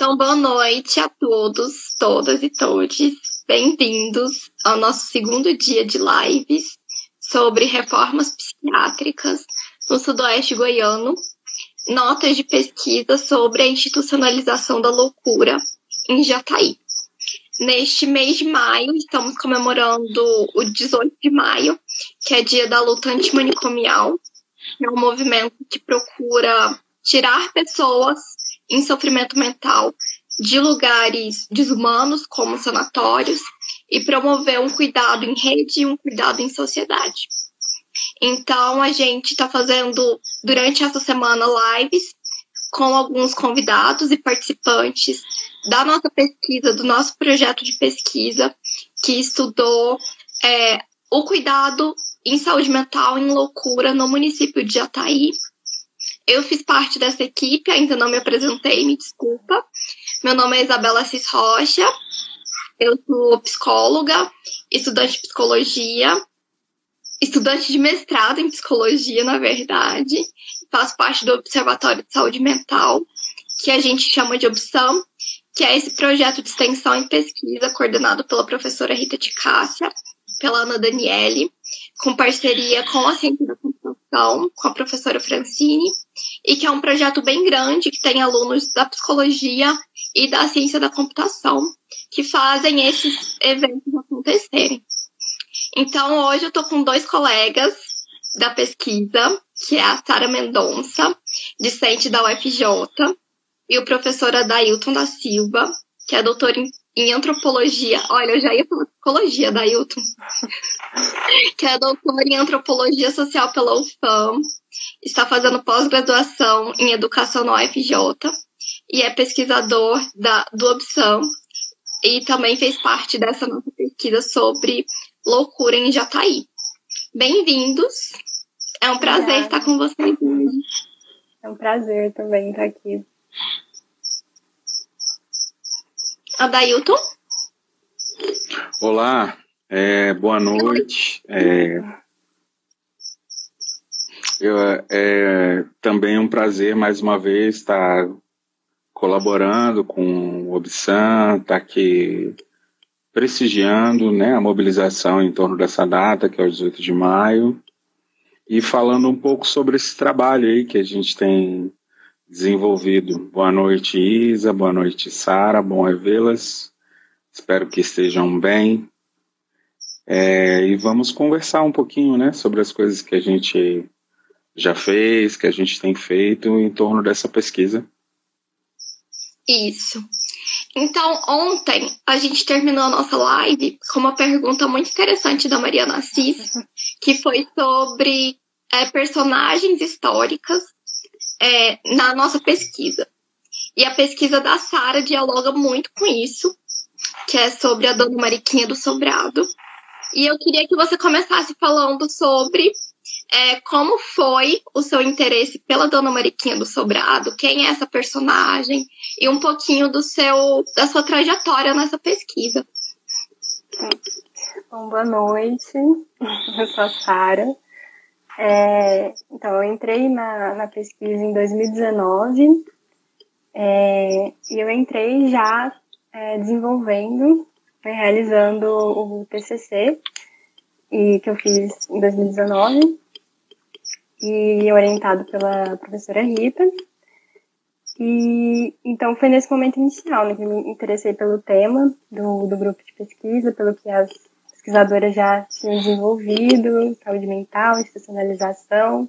Então, boa noite a todos, todas e todos. Bem-vindos ao nosso segundo dia de lives sobre reformas psiquiátricas no Sudoeste Goiano, notas de pesquisa sobre a institucionalização da loucura em Jataí. Neste mês de maio, estamos comemorando o 18 de maio, que é dia da luta antimanicomial, é um movimento que procura tirar pessoas em sofrimento mental de lugares desumanos, como sanatórios, e promover um cuidado em rede e um cuidado em sociedade. Então, a gente está fazendo, durante essa semana, lives com alguns convidados e participantes da nossa pesquisa, do nosso projeto de pesquisa, que estudou é, o cuidado em saúde mental em loucura no município de Jataí, eu fiz parte dessa equipe, ainda não me apresentei, me desculpa. Meu nome é Isabela Cis Rocha, eu sou psicóloga, estudante de psicologia, estudante de mestrado em psicologia, na verdade. Faço parte do Observatório de Saúde Mental, que a gente chama de Opção, que é esse projeto de extensão e pesquisa coordenado pela professora Rita Ticássia, pela Ana Daniele, com parceria com a Ciência da Computação, com a professora Francine, e que é um projeto bem grande, que tem alunos da psicologia e da ciência da computação, que fazem esses eventos acontecerem. Então, hoje eu estou com dois colegas da pesquisa, que é a Sara Mendonça, discente da UFJ, e o professor Adailton da Silva, que é doutor em, em antropologia. Olha, eu já ia falar psicologia, Adailton. que é doutor em antropologia social pela UFAM, está fazendo pós-graduação em educação no UFJ e é pesquisador da, do Opção e também fez parte dessa nossa pesquisa sobre loucura em Jataí. Bem-vindos! É um prazer Obrigada. estar com vocês hoje. É um prazer também estar aqui. Adailton? Olá, é, boa noite. É, eu, é também um prazer mais uma vez estar colaborando com o Obsan, estar aqui prestigiando né, a mobilização em torno dessa data, que é o 18 de maio, e falando um pouco sobre esse trabalho aí que a gente tem desenvolvido. Boa noite, Isa, boa noite, Sara, bom revê-las. Espero que estejam bem. É, e vamos conversar um pouquinho né, sobre as coisas que a gente já fez, que a gente tem feito em torno dessa pesquisa. Isso. Então, ontem a gente terminou a nossa live com uma pergunta muito interessante da Mariana Assis, que foi sobre é, personagens históricas é, na nossa pesquisa. E a pesquisa da Sara dialoga muito com isso, que é sobre a Dona Mariquinha do Sobrado. E eu queria que você começasse falando sobre é, como foi o seu interesse pela Dona Mariquinha do Sobrado, quem é essa personagem e um pouquinho do seu da sua trajetória nessa pesquisa. Bom, boa noite, eu sou a Sara. É, então, eu entrei na, na pesquisa em 2019 é, e eu entrei já é, desenvolvendo, né, realizando o TCC, e que eu fiz em 2019 e orientado pela professora Rita. E então foi nesse momento inicial né, que me interessei pelo tema do, do grupo de pesquisa, pelo que as pesquisadoras já tinham desenvolvido, saúde mental, institucionalização.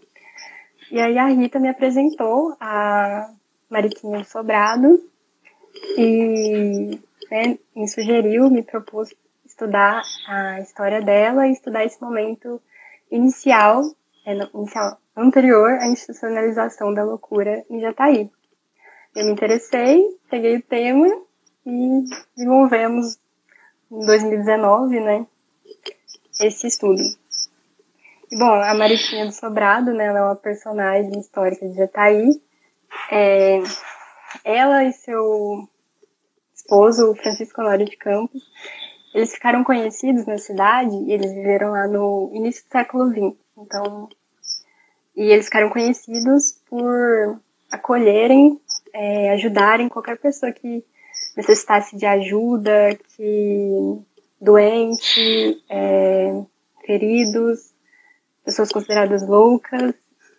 E aí a Rita me apresentou a Mariquinha Sobrado e né, me sugeriu, me propôs estudar a história dela e estudar esse momento inicial, é, inicial anterior à institucionalização da loucura em Jataí. Eu me interessei, peguei o tema e desenvolvemos em 2019, né, esse estudo. Bom, a Mariquinha do Sobrado, né, ela é uma personagem histórica de Jataí. É, ela e seu esposo, Francisco Honório de Campos, eles ficaram conhecidos na cidade e eles viveram lá no início do século XX. Então, e eles ficaram conhecidos por acolherem é, ajudarem qualquer pessoa que necessitasse de ajuda, que doente, é, feridos, pessoas consideradas loucas,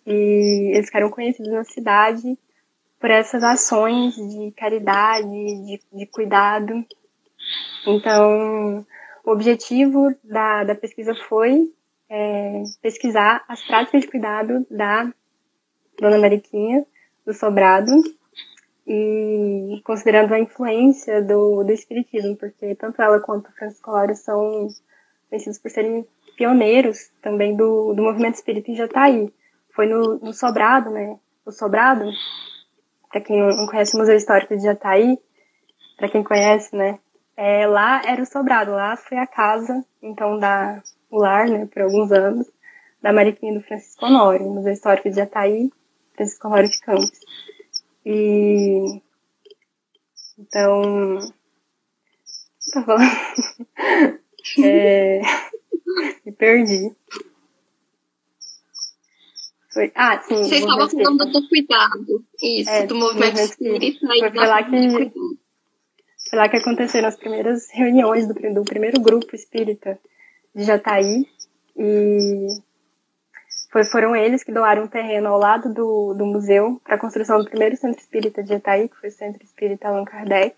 e eles ficaram conhecidos na cidade por essas ações de caridade, de, de cuidado. Então, o objetivo da, da pesquisa foi é, pesquisar as práticas de cuidado da Dona Mariquinha, do Sobrado, e considerando a influência do, do Espiritismo, porque tanto ela quanto Francisco Lauro são conhecidos por serem pioneiros também do, do movimento espírita em Jataí. Foi no, no Sobrado, né? O Sobrado, para quem não conhece o Museu Histórico de Jataí, para quem conhece, né? É, lá era o Sobrado, lá foi a casa, então, da, o lar, né, por alguns anos, da Mariquinha do Francisco Honório, Museu Histórico de Jataí, Francisco Honório de Campos. E. Então. Tá falando? é, me perdi. Foi, ah, sim. Você estava falando do cuidado. Isso, é, do movimento espírita. Foi, foi lá que. Foi lá que aconteceram as primeiras reuniões do, do primeiro grupo espírita de Jataí. E foi, foram eles que doaram um terreno ao lado do, do museu para a construção do primeiro centro espírita de Jataí, que foi o Centro Espírita Allan Kardec,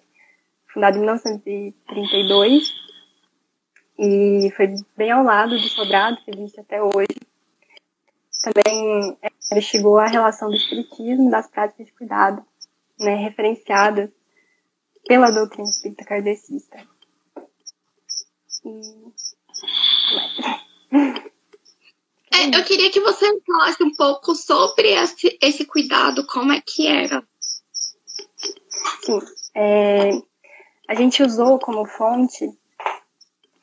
fundado em 1932. E foi bem ao lado do sobrado que existe até hoje. Também é, ele chegou à relação do espiritismo das práticas de cuidado, né, referenciadas pela doutrina espírita kardecista. E... É, eu queria que você falasse um pouco sobre esse, esse cuidado, como é que era. Sim. É, a gente usou como fonte,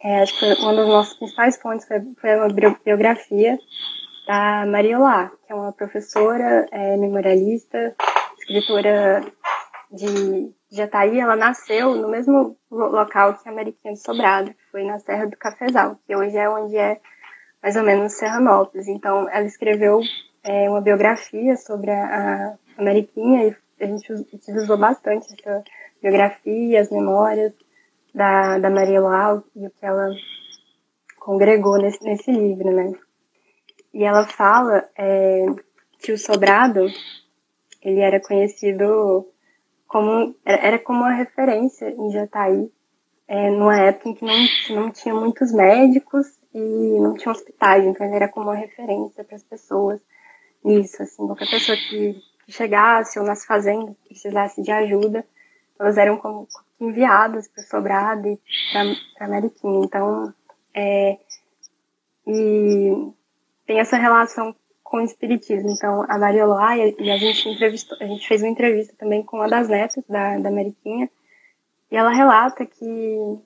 é, acho que uma das nossas principais fontes foi, foi uma biografia da Maria Lá, que é uma professora é, memorialista, escritora de Jataí. Ela nasceu no mesmo local que a Mariquinha do Sobrado, que foi na Serra do Cafezal, que hoje é onde é mais ou menos Serranópolis. Então, ela escreveu é, uma biografia sobre a, a Mariquinha e a gente utilizou bastante essa biografia, as memórias da, da Maria Lau e o que ela congregou nesse, nesse livro, né? E ela fala é, que o Sobrado, ele era conhecido como, era, era como uma referência em Jataí, é, numa época em que não, que não tinha muitos médicos e não tinha hospitais, então ele era como uma referência para as pessoas. Nisso, assim, qualquer pessoa que, que chegasse ou nas fazendas precisasse de ajuda, elas eram como enviadas para Sobrado e para Mariquinha, então é, e tem essa relação com o espiritismo, então a Mariolá e a gente entrevistou, a gente fez uma entrevista também com uma das netas da, da Mariquinha e ela relata que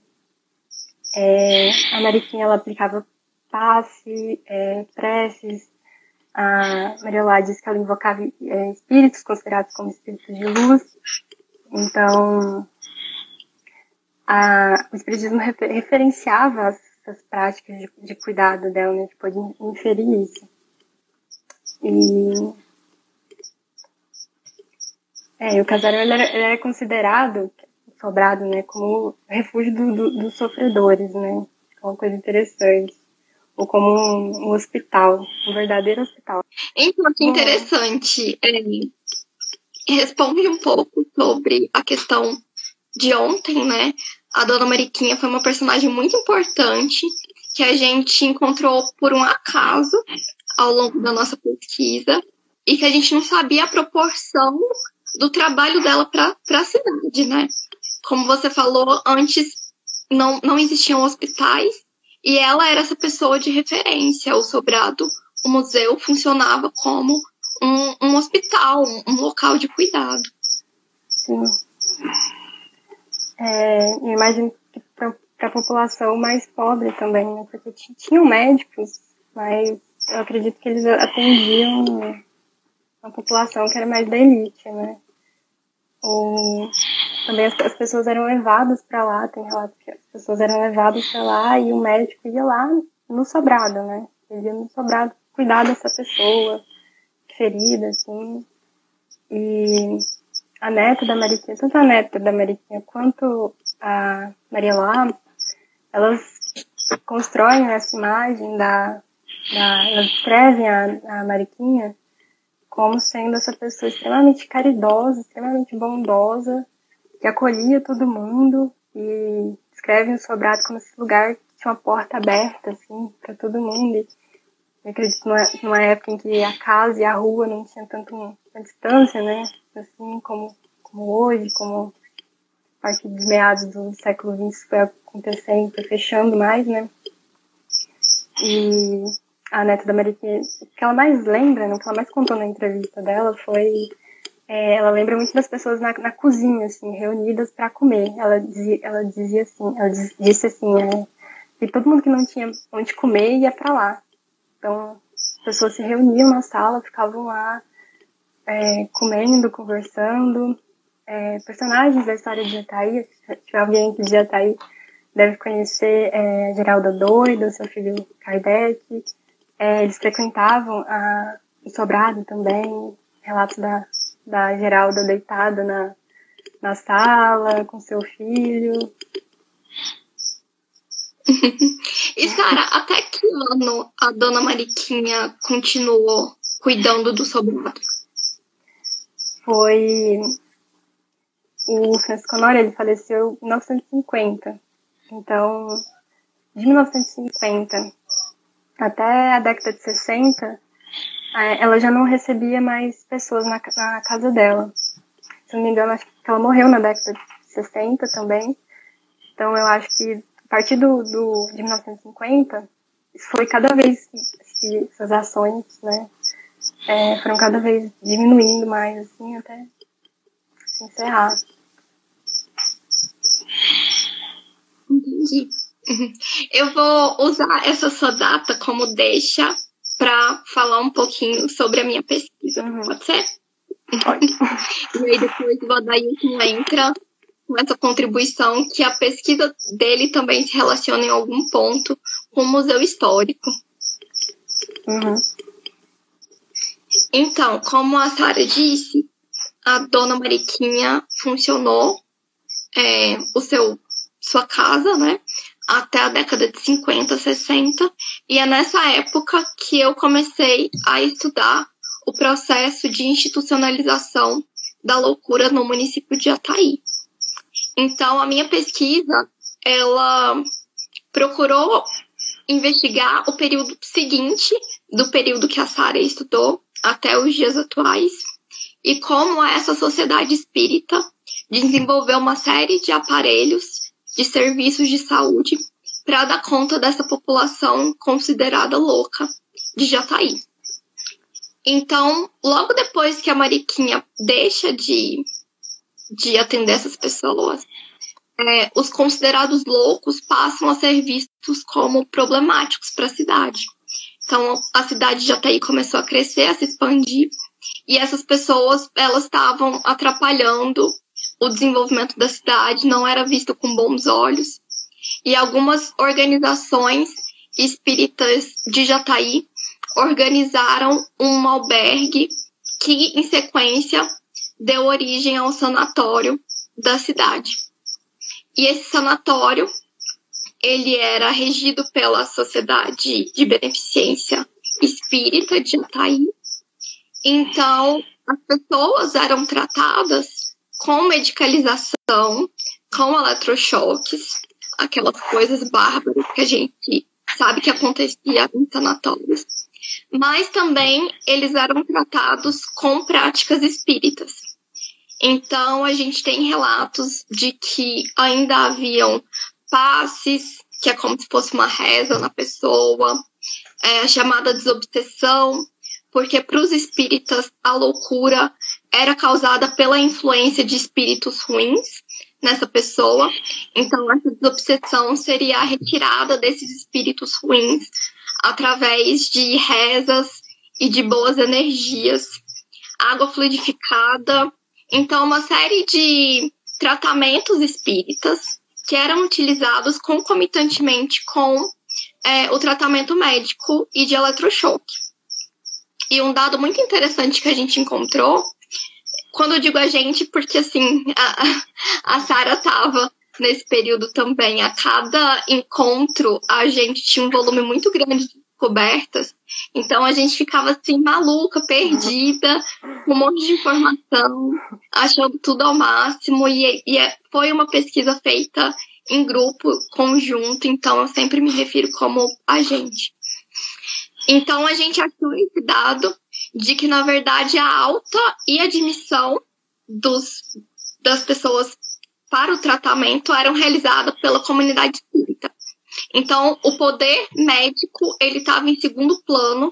é, a Mariquinha ela aplicava passe, é, preces. A Mariolá diz que ela invocava é, espíritos considerados como espíritos de luz. Então, a, o espiritismo refer, referenciava essas práticas de, de, cuidado dela, né? A gente pode inferir isso. E, é, o casarão era, era considerado sobrado, né, como refúgio do, do, dos sofredores, né, é uma coisa interessante. Ou como um, um hospital, um verdadeiro hospital. Então, que interessante. É, responde um pouco sobre a questão de ontem, né? A Dona Mariquinha foi uma personagem muito importante que a gente encontrou por um acaso ao longo da nossa pesquisa e que a gente não sabia a proporção do trabalho dela para a cidade, né? Como você falou, antes não, não existiam hospitais e ela era essa pessoa de referência. O Sobrado, o museu, funcionava como um, um hospital, um, local de cuidado. Sim. É, eu imagino que para a população mais pobre também, né? porque tinham médicos, mas eu acredito que eles atendiam a população que era mais da elite, né? Ou também as, as pessoas eram levadas para lá, tem relato que as pessoas eram levadas para lá e o médico ia lá no sobrado, né? Ele ia no sobrado cuidar dessa pessoa ferida, assim. E a neta da Mariquinha, tanto a neta da Mariquinha quanto a Maria Lá, elas constroem essa imagem da, da elas descrevem a, a Mariquinha como sendo essa pessoa extremamente caridosa, extremamente bondosa, que acolhia todo mundo e descrevem o sobrado como esse lugar que tinha uma porta aberta, assim, para todo mundo. Eu acredito numa, numa época em que a casa e a rua não tinham tanto uma, distância, né? Assim como, como hoje, como a partir dos meados do século XX foi acontecendo, foi fechando mais, né? E a neta da Mariquinha, o que ela mais lembra, né, o que ela mais contou na entrevista dela foi é, ela lembra muito das pessoas na, na cozinha, assim, reunidas para comer. Ela dizia, ela dizia assim, ela diz, disse assim, é, que todo mundo que não tinha onde comer ia para lá. Então, as pessoas se reuniam na sala, ficavam lá é, comendo, conversando. É, personagens da história de Jataí, se alguém que de Jataí deve conhecer é, Geralda Doida, seu filho Kardec. É, eles frequentavam a, o Sobrado também, relatos da, da Geralda deitada na, na sala com seu filho. e Sara, até que ano a dona Mariquinha continuou cuidando do sobrado? Foi o Francisco Honório, ele faleceu em 1950. Então, de 1950 até a década de 60, é, ela já não recebia mais pessoas na, na casa dela. Se não me engano, acho que ela morreu na década de 60 também. Então eu acho que a partir do, do de 1950 foi cada vez essas ações, né, é, foram cada vez diminuindo mais, assim, até encerrar. Entendi. Eu vou usar essa sua data como deixa para falar um pouquinho sobre a minha pesquisa. Uhum. Pode ser? Pode. e aí depois o Adailton entra com essa contribuição que a pesquisa dele também se relaciona em algum ponto com o Museu Histórico. Uhum. Então, como a Sara disse, a Dona Mariquinha funcionou é, o seu sua casa, né? Até a década de 50, 60, e é nessa época que eu comecei a estudar o processo de institucionalização da loucura no município de Ataí. Então, a minha pesquisa, ela procurou investigar o período seguinte do período que a Sara estudou até os dias atuais e como essa sociedade espírita desenvolveu uma série de aparelhos de serviços de saúde para dar conta dessa população considerada louca de Jataí. Então, logo depois que a Mariquinha deixa de, de atender essas pessoas, é, os considerados loucos passam a ser vistos como problemáticos para a cidade. Então, a cidade de Jataí começou a crescer, a se expandir, e essas pessoas elas estavam atrapalhando o desenvolvimento da cidade não era visto com bons olhos. E algumas organizações espíritas de Jataí organizaram um albergue que, em sequência, deu origem ao sanatório da cidade. E esse sanatório, ele era regido pela Sociedade de Beneficência Espírita de Jataí. Então, as pessoas eram tratadas com medicalização, com eletrochoques, aquelas coisas bárbaras que a gente sabe que acontecia em sanatórios. Mas também eles eram tratados com práticas espíritas. Então a gente tem relatos de que ainda haviam passes, que é como se fosse uma reza na pessoa, é, chamada desobsessão, porque para os espíritas a loucura era causada pela influência de espíritos ruins nessa pessoa. Então, essa desobsessão seria a retirada desses espíritos ruins através de rezas e de boas energias, água fluidificada. Então, uma série de tratamentos espíritas que eram utilizados concomitantemente com é, o tratamento médico e de eletrochoque. E um dado muito interessante que a gente encontrou quando eu digo a gente, porque assim, a, a Sara estava nesse período também. A cada encontro, a gente tinha um volume muito grande de descobertas. Então a gente ficava assim, maluca, perdida, com um monte de informação, achando tudo ao máximo. E, e é, foi uma pesquisa feita em grupo, conjunto, então eu sempre me refiro como a gente. Então a gente achou esse dado de que, na verdade, a alta e admissão dos, das pessoas para o tratamento eram realizadas pela comunidade espírita. Então, o poder médico ele estava em segundo plano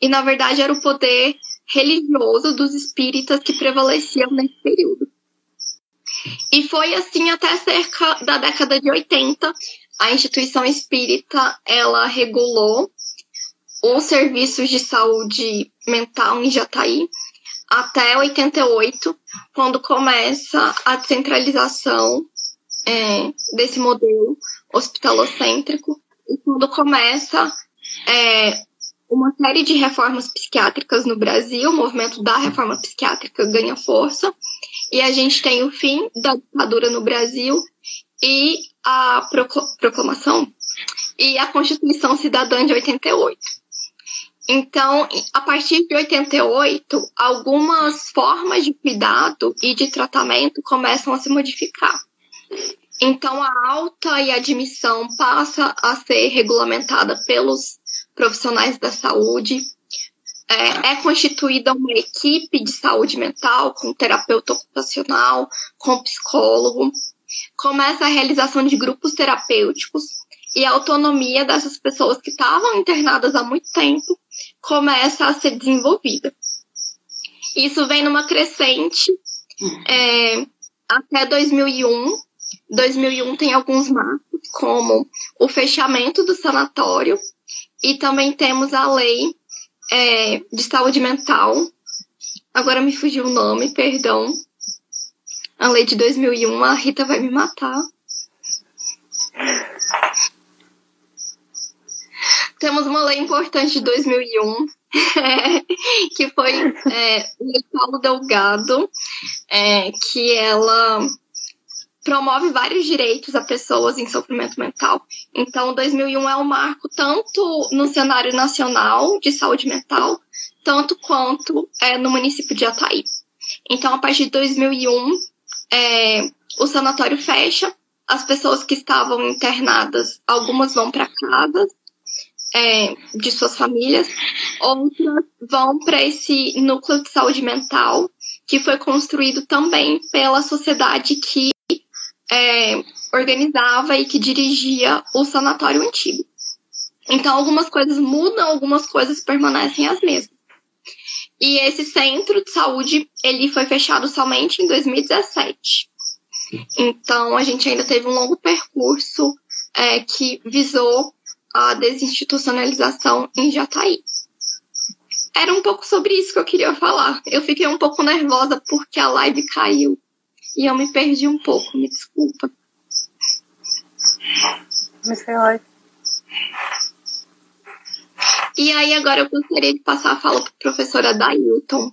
e, na verdade, era o poder religioso dos espíritas que prevaleciam nesse período. E foi assim até cerca da década de 80. A instituição espírita ela regulou os serviços de saúde mental em Jataí até 88, quando começa a descentralização é, desse modelo hospitalocêntrico e quando começa é, uma série de reformas psiquiátricas no Brasil, o movimento da reforma psiquiátrica ganha força, e a gente tem o fim da ditadura no Brasil e a proclamação e a Constituição Cidadã de 88. Então, a partir de 88, algumas formas de cuidado e de tratamento começam a se modificar. Então, a alta e a admissão passa a ser regulamentada pelos profissionais da saúde. É, é, constituída uma equipe de saúde mental com terapeuta ocupacional, com psicólogo. Começa a realização de grupos terapêuticos e a autonomia dessas pessoas que estavam internadas há muito tempo começa a ser desenvolvida. Isso vem numa crescente é, até 2001. 2001 tem alguns marcos, como o fechamento do sanatório, e também temos a lei é, de saúde mental. Agora me fugiu o nome, perdão. A lei de 2001, a Rita vai me matar. Temos uma lei importante de 2001, que foi é, o Paulo Delgado, é, que ela promove vários direitos a pessoas em sofrimento mental. Então, 2001 é um marco tanto no cenário nacional de saúde mental, tanto quanto é, no município de Ataí. Então, a partir de 2001, é, o sanatório fecha, as pessoas que estavam internadas, algumas vão para casa é, de suas famílias, outras vão para esse núcleo de saúde mental que foi construído também pela sociedade que é, organizava e que dirigia o sanatório antigo. Então, algumas coisas mudam, algumas coisas permanecem as mesmas. E esse centro de saúde, ele foi fechado somente em 2017. Então, a gente ainda teve um longo percurso é, que visou a desinstitucionalização em Jataí. Era um pouco sobre isso que eu queria falar. Eu fiquei um pouco nervosa porque a live caiu e eu me perdi um pouco, me desculpa. Mas foi ótimo. E aí agora eu gostaria de passar a fala para a professora Dailton,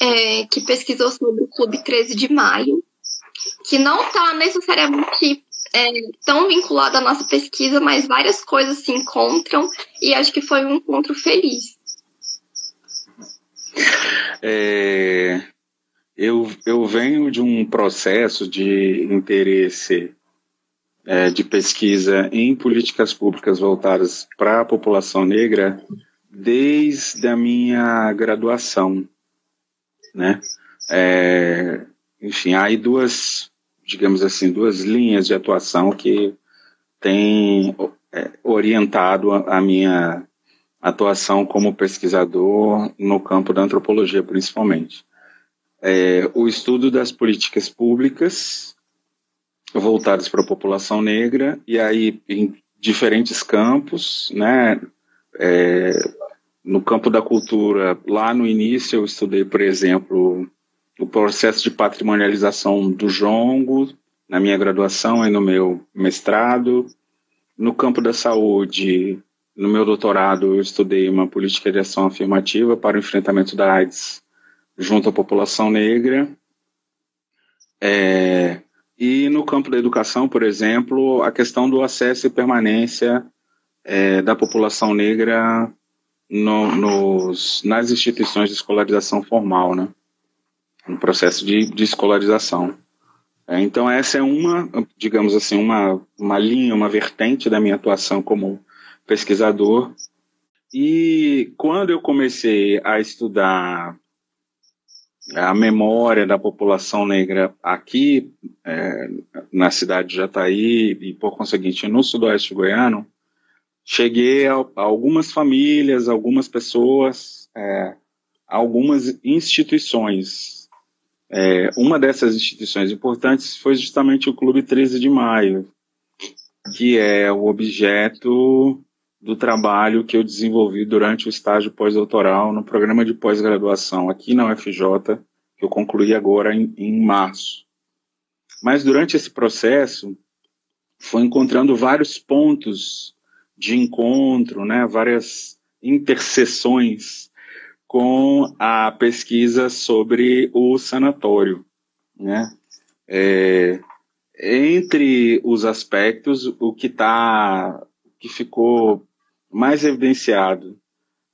é, que pesquisou sobre o Clube 13 de Maio, que não está necessariamente é, tão vinculado à nossa pesquisa, mas várias coisas se encontram e acho que foi um encontro feliz. É, eu, eu venho de um processo de interesse é, de pesquisa em políticas públicas voltadas para a população negra desde a minha graduação, né? É, enfim, há aí duas digamos assim, duas linhas de atuação que têm é, orientado a, minha atuação como pesquisador no campo da antropologia, principalmente. É, o estudo das políticas públicas voltadas para a população negra, e aí em diferentes campos, né? É, no campo da cultura, lá no início eu estudei, por exemplo, o processo de patrimonialização do jongo na minha graduação e no meu mestrado. No campo da saúde, no meu doutorado, eu estudei uma política de ação afirmativa para o enfrentamento da AIDS junto à população negra. É, e no campo da educação, por exemplo, a questão do acesso e permanência é, da população negra no, nos, nas instituições de escolarização formal, né? No processo de, de escolarização. É, então essa é uma, digamos assim, uma, uma linha, uma vertente da minha atuação como pesquisador. E quando eu comecei a estudar a memória da população negra aqui é, na cidade de Jataí e por conseguinte no sudoeste goiano, cheguei a, a algumas famílias, algumas pessoas, é, algumas instituições. É, uma dessas instituições importantes foi justamente o Clube 13 de Maio, que é o objeto do trabalho que eu desenvolvi durante o estágio pós-doutoral no programa de pós-graduação aqui na UFJ, que eu concluí agora em, em março. Mas durante esse processo, foi encontrando vários pontos de encontro, né, várias interseções com a pesquisa sobre o sanatório, né? É, entre os aspectos, o que tá, que ficou mais evidenciado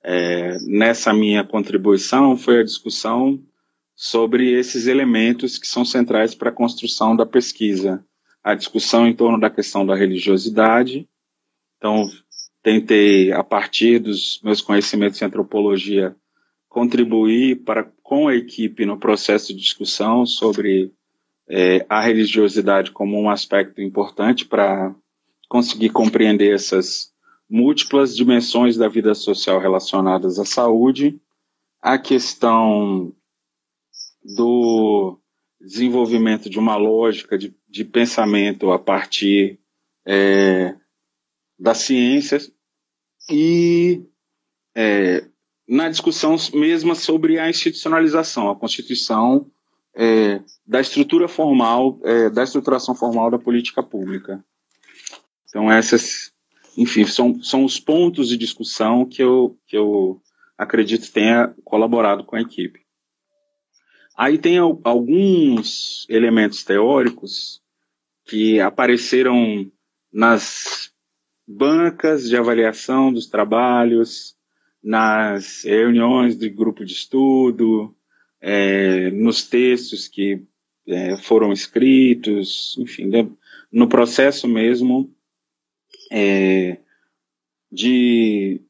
é, nessa minha contribuição foi a discussão sobre esses elementos que são centrais para a construção da pesquisa. A discussão em torno da questão da religiosidade. Então, tentei, a partir dos meus conhecimentos em antropologia, contribuir para, com a equipe no processo de discussão sobre é, a religiosidade como um aspecto importante para conseguir compreender essas múltiplas dimensões da vida social relacionadas à saúde, a questão do desenvolvimento de uma lógica de, de pensamento a partir é, das ciências e é, na discussão mesma sobre a institucionalização, a constituição é, da estrutura formal, é, da estruturação formal da política pública. Então essas enfim, são, são os pontos de discussão que eu, que eu acredito tenha colaborado com a equipe. Aí tem alguns elementos teóricos que apareceram nas bancas de avaliação dos trabalhos, nas reuniões de grupo de estudo, é, nos textos que é, foram escritos, enfim, no processo mesmo é, de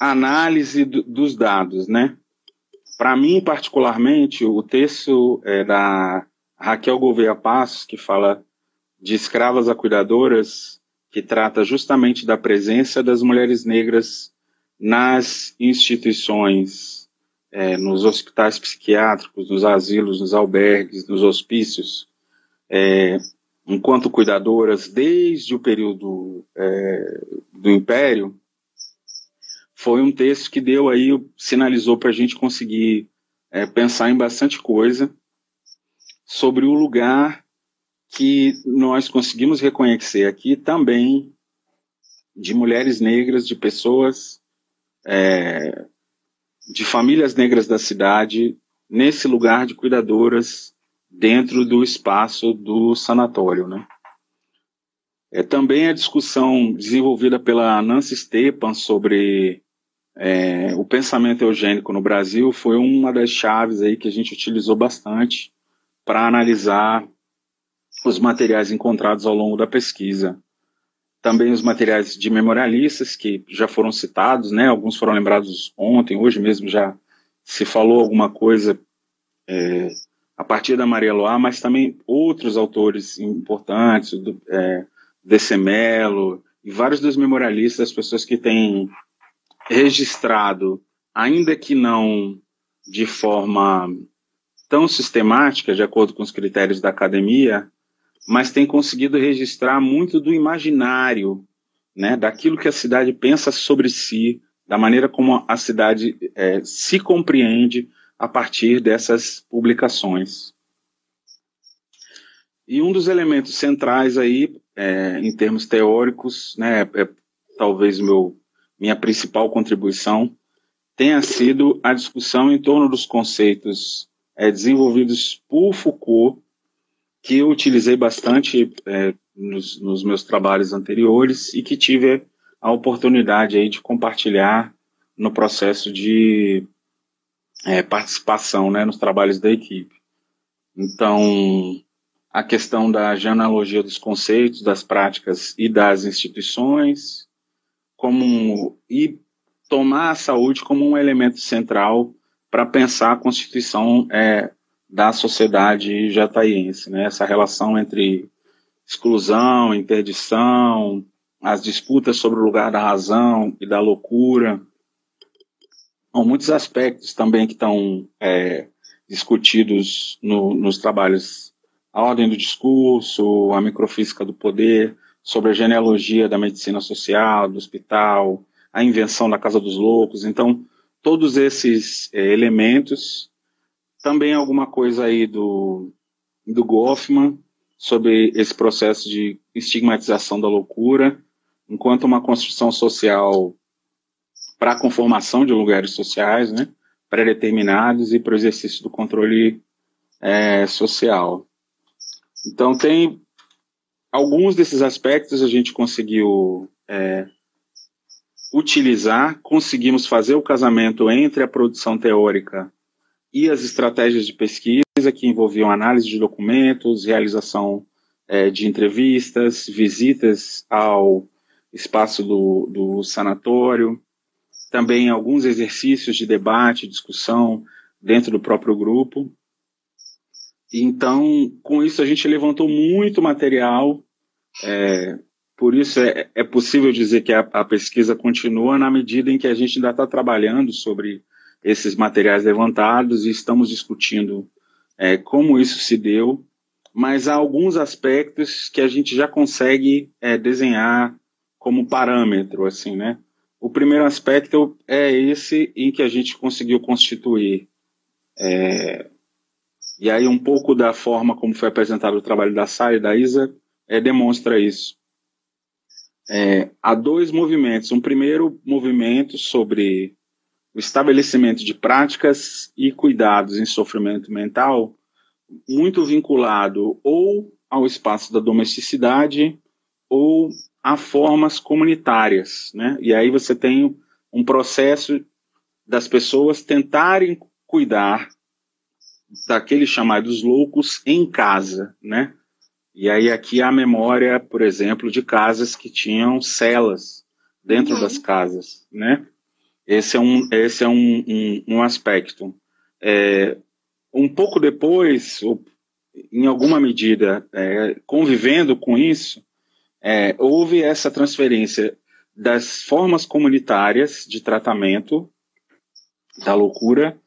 análise do, dos dados, né? Para mim, particularmente, o texto é, da Raquel Gouveia Passos, que fala de escravas a cuidadoras, que trata justamente da presença das mulheres negras nas instituições, é, nos hospitais psiquiátricos, nos asilos, nos albergues, nos hospícios, é, enquanto cuidadoras desde o período é, do Império, foi um texto que deu aí, sinalizou para a gente conseguir é, pensar em bastante coisa sobre o lugar que nós conseguimos reconhecer aqui também de mulheres negras, de pessoas, é, de famílias negras da cidade, nesse lugar de cuidadoras dentro do espaço do sanatório, né? É também a discussão desenvolvida pela Nancy Stepan sobre é, o pensamento eugênico no Brasil foi uma das chaves aí que a gente utilizou bastante para analisar os materiais encontrados ao longo da pesquisa. Também os materiais de memorialistas que já foram citados, né? Alguns foram lembrados ontem, hoje mesmo já se falou alguma coisa é, a partir da Maria Loá, mas também outros autores importantes, do, é, e vários dos memorialistas, pessoas que têm registrado, ainda que não de forma tão sistemática, de acordo com os critérios da academia, mas têm conseguido registrar muito do imaginário, né, daquilo que a cidade pensa sobre si, da maneira como a cidade é, se compreende a partir dessas publicações. E um dos elementos centrais aí, é, em termos teóricos, né, é, talvez meu, minha principal contribuição, tenha sido a discussão em torno dos conceitos é, desenvolvidos por Foucault, que eu utilizei bastante é, nos, nos, meus trabalhos anteriores e que tive a oportunidade aí de compartilhar no processo de é, participação né, nos trabalhos da equipe. Então, a questão da genealogia dos conceitos, das práticas e das instituições, como e tomar a saúde como um elemento central para pensar a constituição é, da sociedade jataiense, né? Essa relação entre exclusão, interdição, as disputas sobre o lugar da razão e da loucura. Há muitos aspectos também que estão é, discutidos no, nos trabalhos a ordem do discurso, a microfísica do poder, sobre a genealogia da medicina social, do hospital, a invenção da Casa dos Loucos. Então, todos esses é, elementos, também alguma coisa aí do, do Goffman, sobre esse processo de estigmatização da loucura, enquanto uma construção social para a conformação de lugares sociais, né, pré-determinados e para o exercício do controle é, social. Então, tem alguns desses aspectos a gente conseguiu é, utilizar, conseguimos fazer o casamento entre a produção teórica e as estratégias de pesquisa que envolviam análise de documentos, realização é, de entrevistas, visitas ao espaço do, do sanatório, também alguns exercícios de debate, discussão dentro do próprio grupo. Então, com isso, a gente levantou muito material é, por isso é, é possível dizer que a, a, pesquisa continua na medida em que a gente ainda está trabalhando sobre esses materiais levantados e estamos discutindo é, como isso se deu, mas há alguns aspectos que a gente já consegue é, desenhar como parâmetro, assim, né? O primeiro aspecto é esse em que a gente conseguiu constituir é, e aí um pouco da forma como foi apresentado o trabalho da Sara e da Isa é, demonstra isso é, há dois movimentos. Um primeiro movimento sobre o estabelecimento de práticas e cuidados em sofrimento mental, muito vinculado ou ao espaço da domesticidade ou a formas comunitárias, né? E aí você tem um processo das pessoas tentarem cuidar daqueles chamados loucos em casa, né? E aí aqui há a memória, por exemplo, de casas que tinham celas dentro uhum. das casas, né? Esse é um, esse é um, um, um aspecto. É, um pouco depois, ou, em alguma medida, é, convivendo com isso, é, houve essa transferência das formas comunitárias de tratamento da loucura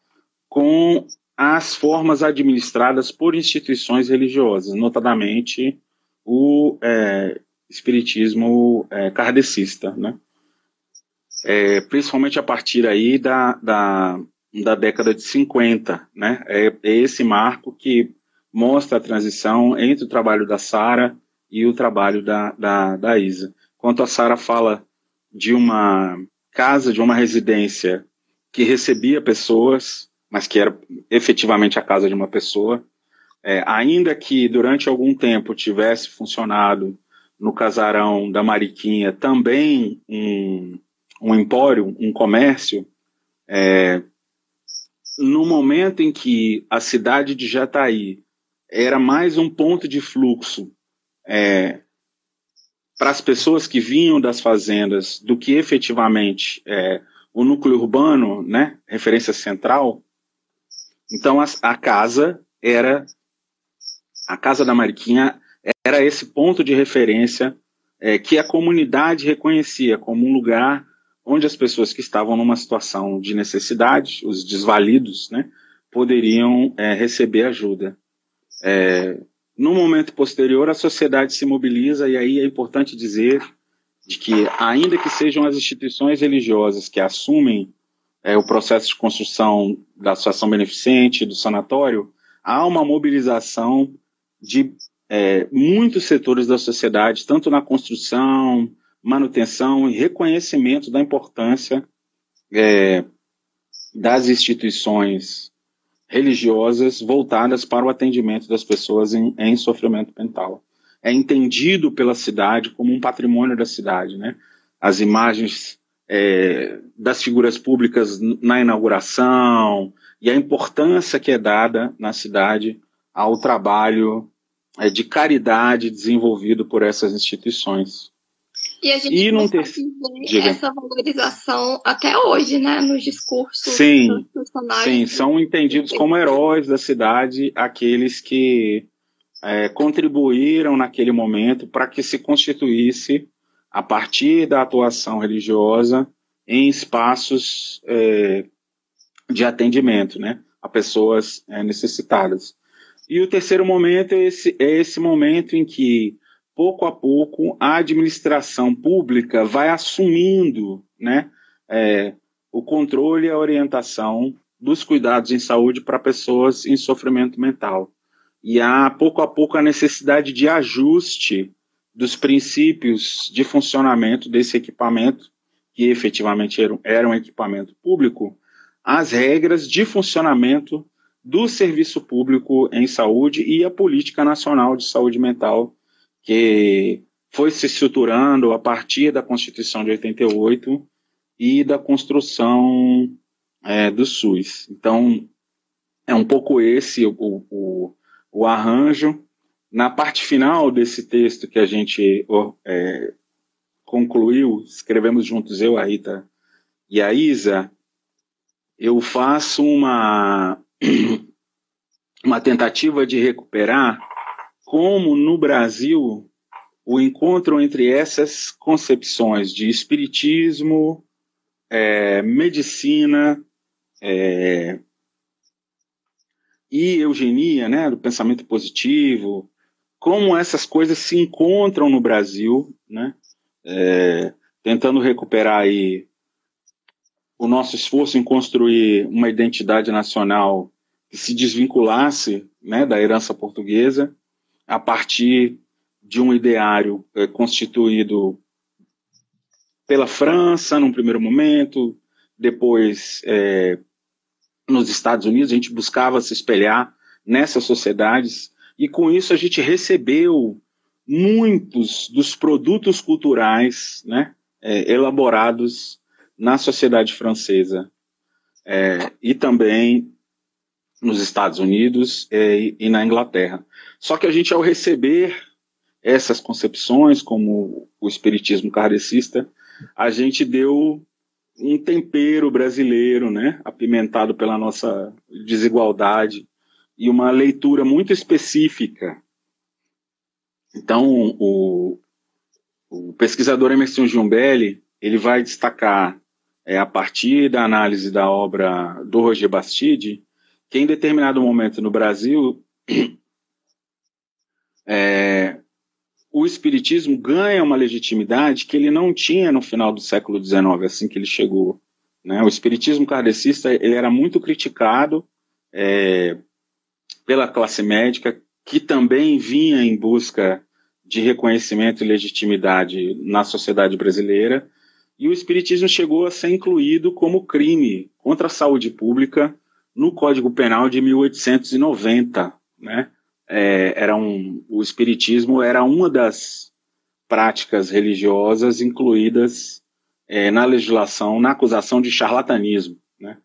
com as formas administradas por instituições religiosas, notadamente o é, espiritismo é, kardecista, né? É, principalmente a partir aí da, da, da década de 50, né? É, é, esse marco que mostra a transição entre o trabalho da Sara e o trabalho da, da, da Isa. Quanto a Sara fala de uma casa, de uma residência que recebia pessoas mas que era efetivamente a casa de uma pessoa. É, ainda que durante algum tempo tivesse funcionado no casarão da Mariquinha também um, um empório, um comércio, é, no momento em que a cidade de Jataí era mais um ponto de fluxo é, para as pessoas que vinham das fazendas do que efetivamente é, o núcleo urbano, né, referência central, então a, a casa era a casa da Mariquinha era esse ponto de referência é, que a comunidade reconhecia como um lugar onde as pessoas que estavam numa situação de necessidade, os desvalidos, né, poderiam é, receber ajuda. É, no momento posterior, a sociedade se mobiliza, e aí é importante dizer de que, ainda que sejam as instituições religiosas que assumem é, o processo de construção da associação beneficente, do sanatório, há uma mobilização de é, muitos setores da sociedade, tanto na construção, manutenção e reconhecimento da importância é, das instituições religiosas voltadas para o atendimento das pessoas em, em sofrimento mental. É entendido pela cidade como um patrimônio da cidade, né? As imagens é, das figuras públicas na inauguração e a importância que é dada na cidade ao trabalho é, de caridade desenvolvido por essas instituições. E a gente e não ter... essa valorização até hoje, né, nos discursos sim, dos personagens. Sim, são entendidos como heróis da cidade aqueles que é, contribuíram naquele momento para que se constituísse, a partir da atuação religiosa, em espaços é, de atendimento né, a pessoas é, necessitadas. E o terceiro momento é esse, é esse momento em que, pouco a pouco, a administração pública vai assumindo né, é, o controle e a orientação dos cuidados em saúde para pessoas em sofrimento mental. E há, pouco a pouco, a necessidade de ajuste dos princípios de funcionamento desse equipamento, que efetivamente era, um equipamento público, às regras de funcionamento do serviço público em saúde e a política nacional de saúde mental, que foi se estruturando a partir da Constituição de 88 e da construção é, do SUS. Então, é um pouco esse o, o, o, arranjo. Na parte final desse texto que a gente é, concluiu, escrevemos juntos eu, a Rita e a Isa, eu faço uma uma tentativa de recuperar como no Brasil o encontro entre essas concepções de espiritismo, é, medicina é, e eugenia, né, do pensamento positivo, como essas coisas se encontram no Brasil, né, é, tentando recuperar aí o nosso esforço em construir uma identidade nacional que se desvinculasse né, da herança portuguesa a partir de um ideário é, constituído pela França, num primeiro momento, depois é, nos Estados Unidos, a gente buscava se espelhar nessas sociedades, e com isso a gente recebeu muitos dos produtos culturais né, é, elaborados na sociedade francesa é, e também nos Estados Unidos é, e na Inglaterra. Só que a gente, ao receber essas concepções, como o espiritismo kardecista, a gente deu um tempero brasileiro, né, apimentado pela nossa desigualdade e uma leitura muito específica. Então, o, o pesquisador Emerson Giumbelli, ele vai destacar é, a partir da análise da obra do Roger Bastide, que em determinado momento no Brasil é, o espiritismo ganha uma legitimidade que ele não tinha no final do século XIX, assim que ele chegou. Né? O espiritismo kardecista ele era muito criticado é, pela classe médica, que também vinha em busca de reconhecimento e legitimidade na sociedade brasileira, e o espiritismo chegou a ser incluído como crime contra a saúde pública no Código Penal de 1890, né? É, era um, o espiritismo era uma das práticas religiosas incluídas é, na legislação, na acusação de charlatanismo, né?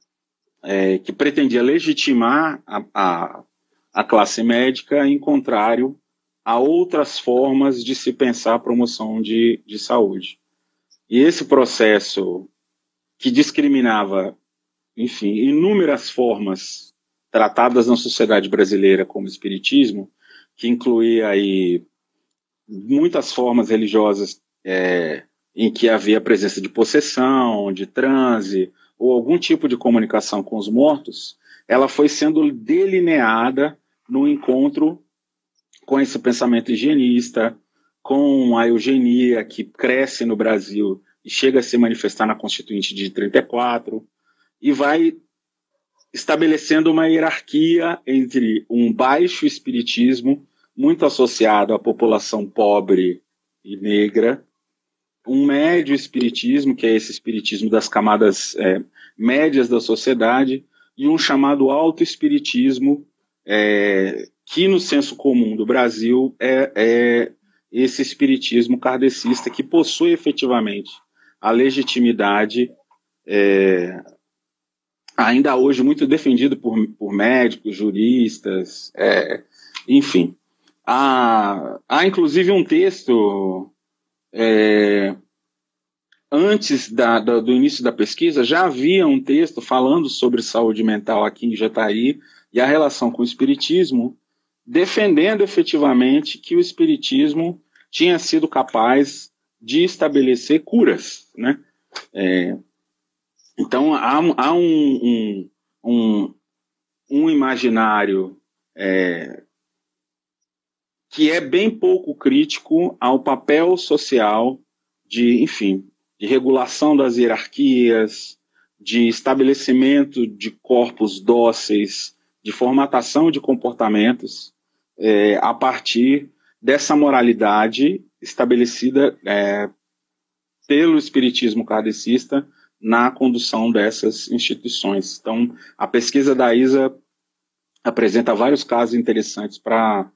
É, que pretendia legitimar a, a, a classe médica em contrário a outras formas de se pensar a promoção de, de saúde. E esse processo que discriminava, enfim, inúmeras formas tratadas na sociedade brasileira como espiritismo, que incluía aí muitas formas religiosas é, em que havia presença de possessão, de transe ou algum tipo de comunicação com os mortos, ela foi sendo delineada no encontro com esse pensamento higienista, com a eugenia que cresce no Brasil e chega a se manifestar na Constituinte de 34, e vai estabelecendo uma hierarquia entre um baixo espiritismo, muito associado à população pobre e negra, um médio espiritismo, que é esse espiritismo das camadas é, médias da sociedade e um chamado autoespiritismo, é, que no senso comum do Brasil é, é esse espiritismo kardecista que possui efetivamente a legitimidade, é, ainda hoje muito defendido por, por médicos, juristas, é, enfim. Há, há inclusive um texto é, antes da, da, do início da pesquisa, já havia um texto falando sobre saúde mental aqui em Jataí e a relação com o espiritismo, defendendo efetivamente que o espiritismo tinha sido capaz de estabelecer curas, né? É, então há, há um, um, um, um, imaginário é, que é bem pouco crítico ao papel social de, enfim, de regulação das hierarquias, de estabelecimento de corpos dóceis, de formatação de comportamentos é, a partir dessa moralidade estabelecida é, pelo espiritismo kardecista na condução dessas instituições. Então, a pesquisa da ISA apresenta vários casos interessantes para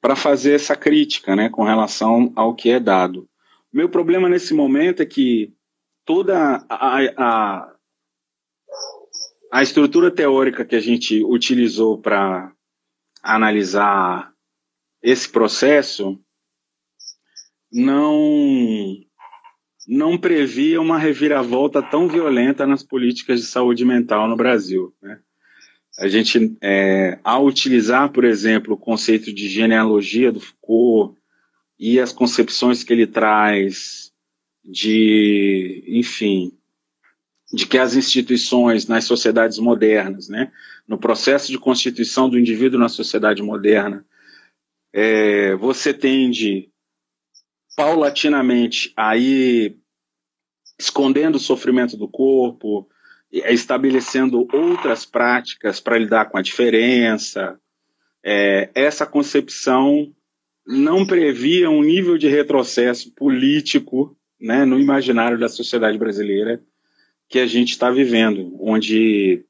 para fazer essa crítica, né, com relação ao que é dado. Meu problema nesse momento é que toda a, a, a estrutura teórica que a gente utilizou para analisar esse processo não não previa uma reviravolta tão violenta nas políticas de saúde mental no Brasil. Né? A gente, é, ao utilizar, por exemplo, o conceito de genealogia do Foucault e as concepções que ele traz de, enfim, de que as instituições nas sociedades modernas, né, no processo de constituição do indivíduo na sociedade moderna, é, você tende paulatinamente a ir escondendo o sofrimento do corpo, estabelecendo outras práticas para lidar com a diferença. É, essa concepção não previa um nível de retrocesso político né, no imaginário da sociedade brasileira que a gente está vivendo, onde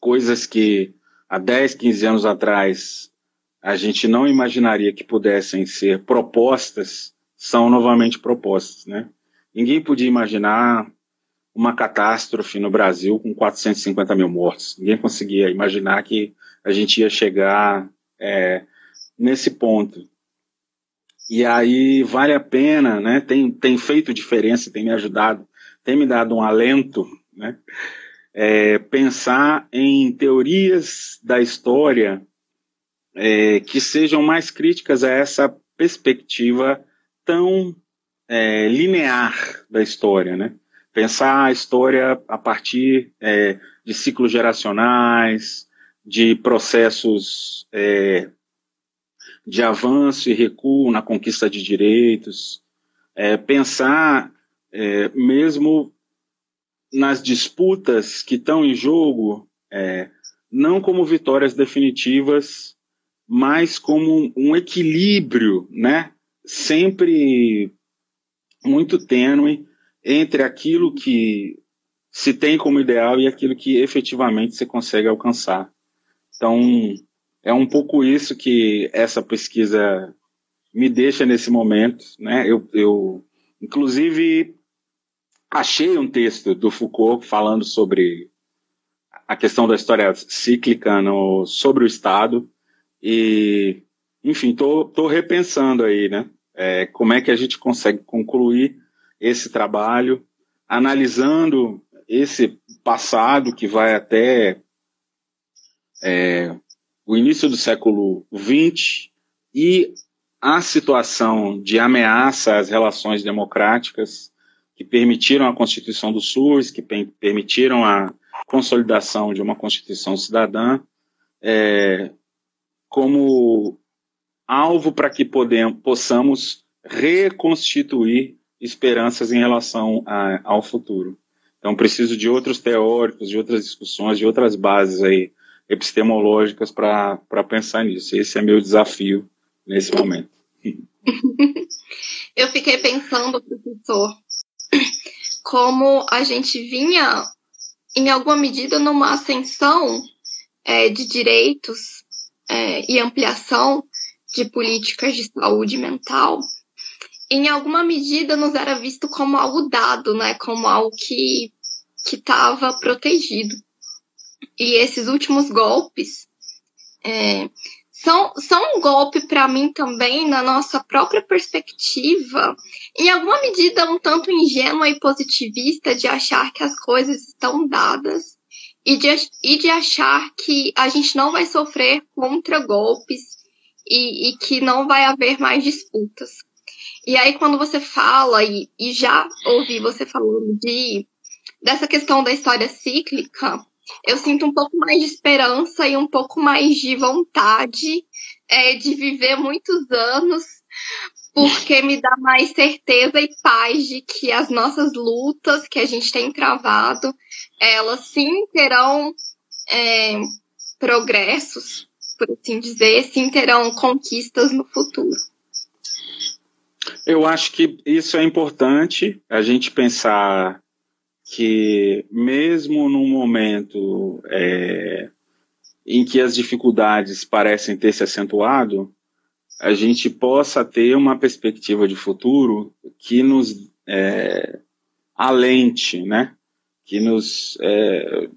coisas que há 10, 15 anos atrás a gente não imaginaria que pudessem ser propostas são novamente propostas, né? Ninguém podia imaginar uma catástrofe no Brasil com 450 mil mortos. Ninguém conseguia imaginar que a gente ia chegar é, nesse ponto. E aí vale a pena, né? Tem, tem feito diferença, tem me ajudado, tem me dado um alento, né? É, pensar em teorias da história é, que sejam mais críticas a essa perspectiva tão é, linear da história, né? Pensar a história a partir é, de ciclos geracionais, de processos é, de avanço e recuo na conquista de direitos, é, pensar é, mesmo nas disputas que estão em jogo, não como vitórias definitivas, mas como um equilíbrio, né? Sempre muito tênue entre aquilo que se tem como ideal e aquilo que efetivamente se consegue alcançar. Então, é um pouco isso que essa pesquisa me deixa nesse momento, né? Eu, eu inclusive achei um texto do Foucault falando sobre a questão da história cíclica no, sobre o Estado e, enfim, tô, tô repensando aí, né? É, como é que a gente consegue concluir esse trabalho, analisando esse passado que vai até é, o início do século XX e a situação de ameaça às relações democráticas que permitiram a constituição do SUS, que permitiram a consolidação de uma constituição cidadã, é, como alvo para que podemos, possamos reconstituir esperanças em relação a, ao futuro. Então, preciso de outros teóricos, de outras discussões, de outras bases aí epistemológicas para pensar nisso. Esse é meu desafio nesse momento. Eu fiquei pensando, professor, como a gente vinha, em alguma medida, numa ascensão é, de direitos é, e ampliação de políticas de saúde mental, em alguma medida nos era visto como algo dado, né? Como algo que que estava protegido. E esses últimos golpes é, são, são um golpe para mim também na nossa própria perspectiva, em alguma medida um tanto ingênua e positivista de achar que as coisas estão dadas e de, e de achar que a gente não vai sofrer contra golpes e, e que não vai haver mais disputas. E aí, quando você fala, e, e já ouvi você falando de dessa questão da história cíclica, eu sinto um pouco mais de esperança e um pouco mais de vontade é, de viver muitos anos, porque me dá mais certeza e paz de que as nossas lutas que a gente tem travado, elas sim terão é, progressos, por assim dizer, sim terão conquistas no futuro. Eu acho que isso é importante, a gente pensar que mesmo num momento é, em que as dificuldades parecem ter se acentuado, a gente possa ter uma perspectiva de futuro que nos é, alente, né? Que nos é,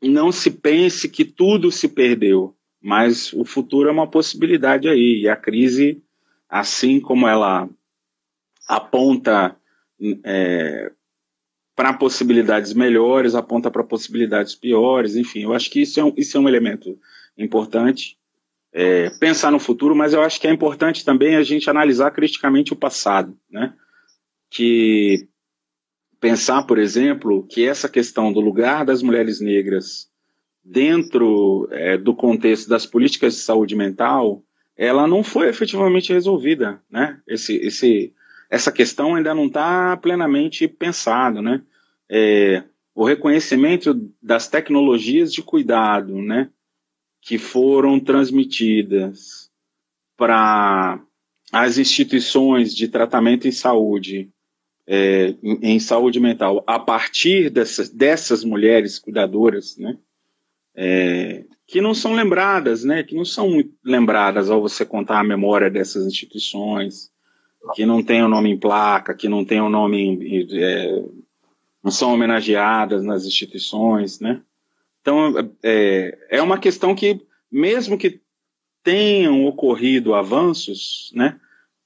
não se pense que tudo se perdeu, mas o futuro é uma possibilidade aí e a crise, assim como ela aponta é, para possibilidades melhores, aponta para possibilidades piores, enfim, eu acho que isso é um, isso é um elemento importante. É, pensar no futuro, mas eu acho que é importante também a gente analisar criticamente o passado, né? Que pensar, por exemplo, que essa questão do lugar das mulheres negras dentro é, do contexto das políticas de saúde mental, ela não foi efetivamente resolvida, né? Esse, esse, essa questão ainda não está plenamente pensada, né? é, o reconhecimento das tecnologias de cuidado, né, que foram transmitidas para as instituições de tratamento em saúde, é, em, em, saúde mental, a partir dessas, dessas mulheres cuidadoras, né, é, que não são lembradas, né, que não são lembradas ao você contar a memória dessas instituições, que não tem o nome em placa, que não tem o nome é, não são homenageadas nas instituições, né? Então, é, é uma questão que, mesmo que tenham ocorrido avanços, né,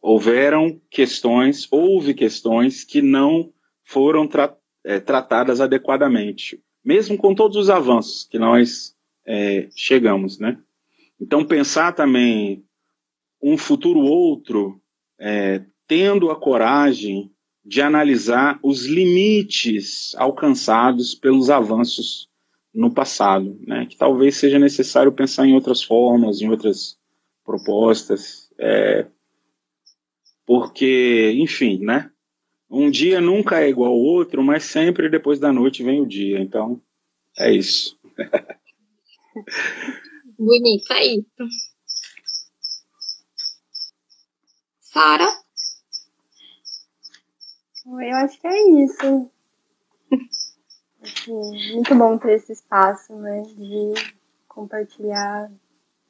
houveram questões, houve questões que não foram tra é, tratadas adequadamente, mesmo com todos os avanços que nós é, chegamos, né? Então, pensar também um futuro outro, é, tendo a coragem de analisar os limites alcançados pelos avanços no passado, né? Que talvez seja necessário pensar em outras formas, em outras propostas, é, porque, enfim, né? Um dia nunca é igual ao outro, mas sempre depois da noite vem o dia. Então, é isso. Bonito, é isso. Sara? Eu acho que é isso. Assim, muito bom ter esse espaço, né? De compartilhar,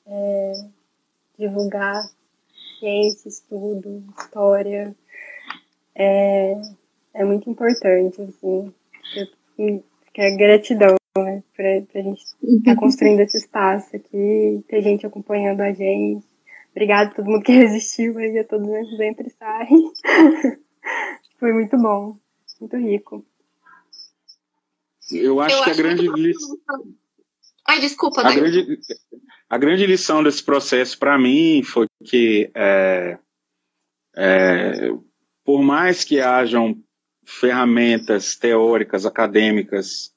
é, divulgar ciência, estudo, história. É, é muito importante, assim. Que é gratidão, né? Pra, pra gente estar tá construindo esse espaço aqui, ter gente acompanhando a gente. Obrigada a todo mundo que resistiu aí, a todos os sempre saem. Foi muito bom, muito rico. Eu acho, Eu que, acho a grande lição. Ai, desculpa, a grande, a grande lição desse processo para mim foi que é, é, por mais que hajam ferramentas teóricas, acadêmicas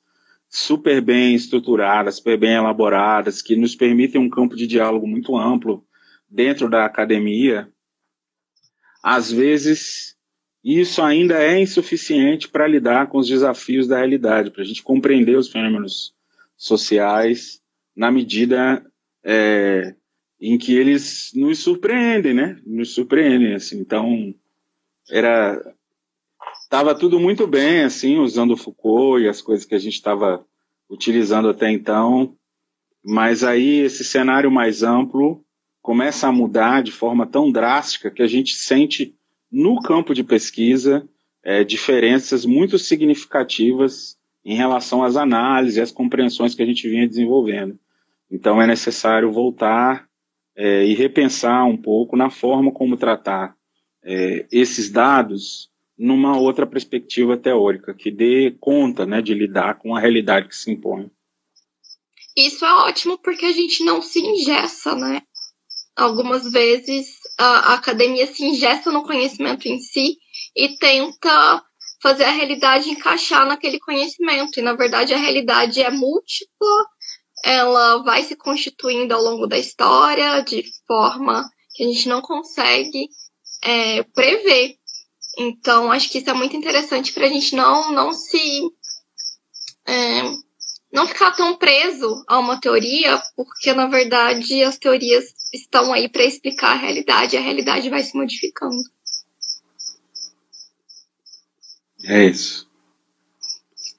super bem estruturadas, super bem elaboradas, que nos permitem um campo de diálogo muito amplo dentro da academia, às vezes isso ainda é insuficiente para lidar com os desafios da realidade, para a gente compreender os fenômenos sociais na medida é, em que eles nos surpreendem, né? Nos surpreendem, assim. Então, era Tava tudo muito bem, assim, usando Foucault e as coisas que a gente estava utilizando até então, mas aí esse cenário mais amplo começa a mudar de forma tão drástica que a gente sente no campo de pesquisa é, diferenças muito significativas em relação às análises e às compreensões que a gente vinha desenvolvendo. Então é necessário voltar é, e repensar um pouco na forma como tratar é, esses dados numa outra perspectiva teórica, que dê conta né, de lidar com a realidade que se impõe. Isso é ótimo porque a gente não se ingessa, né? Algumas vezes a, academia se ingessa no conhecimento em si e tenta fazer a realidade encaixar naquele conhecimento. E na verdade a realidade é múltipla, ela vai se constituindo ao longo da história de forma que a gente não consegue é, prever. Então, acho que isso é muito interessante para a gente não, não se. É, não ficar tão preso a uma teoria, porque na verdade as teorias estão aí para explicar a realidade e a realidade vai se modificando. É isso.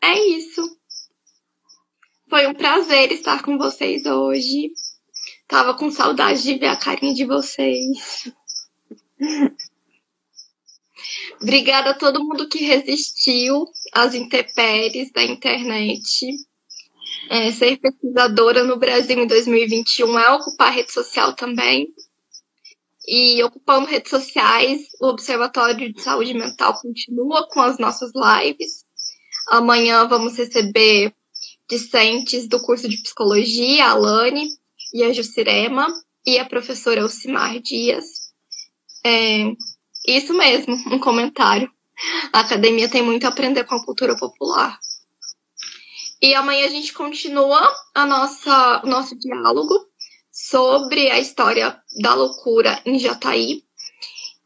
É isso. Foi um prazer estar com vocês hoje. Tava com saudade de ver a carinha de vocês. Obrigada a todo mundo que resistiu às intempéries da internet. É, ser pesquisadora no Brasil em 2021 é ocupar rede social também. E ocupando redes sociais, o Observatório de Saúde Mental continua com as nossas lives. Amanhã vamos receber discentes do curso de Psicologia, a Alane e a Jucirema, e a professora Elcimar Dias. É, isso mesmo, um comentário. A academia tem muito a aprender com a cultura popular. E amanhã a gente continua a nossa, o nosso diálogo sobre a história da loucura em Jataí.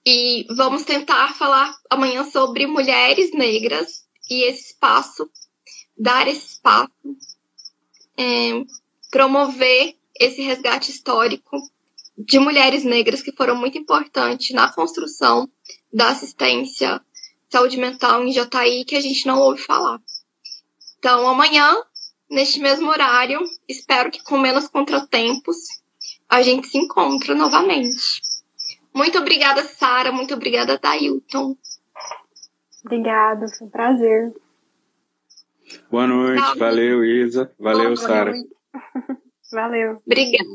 E vamos tentar falar amanhã sobre mulheres negras e esse espaço, dar esse espaço, é, promover esse resgate histórico de mulheres negras que foram muito importantes na construção da assistência saúde mental em Jataí que a gente não ouve falar. Então, amanhã, neste mesmo horário, espero que com menos contratempos, a gente se encontre novamente. Muito obrigada, Sara. Muito obrigada, Dailton. Obrigada, foi um prazer. Boa noite, valeu, Isa. Valeu, Sara. Valeu. Obrigada.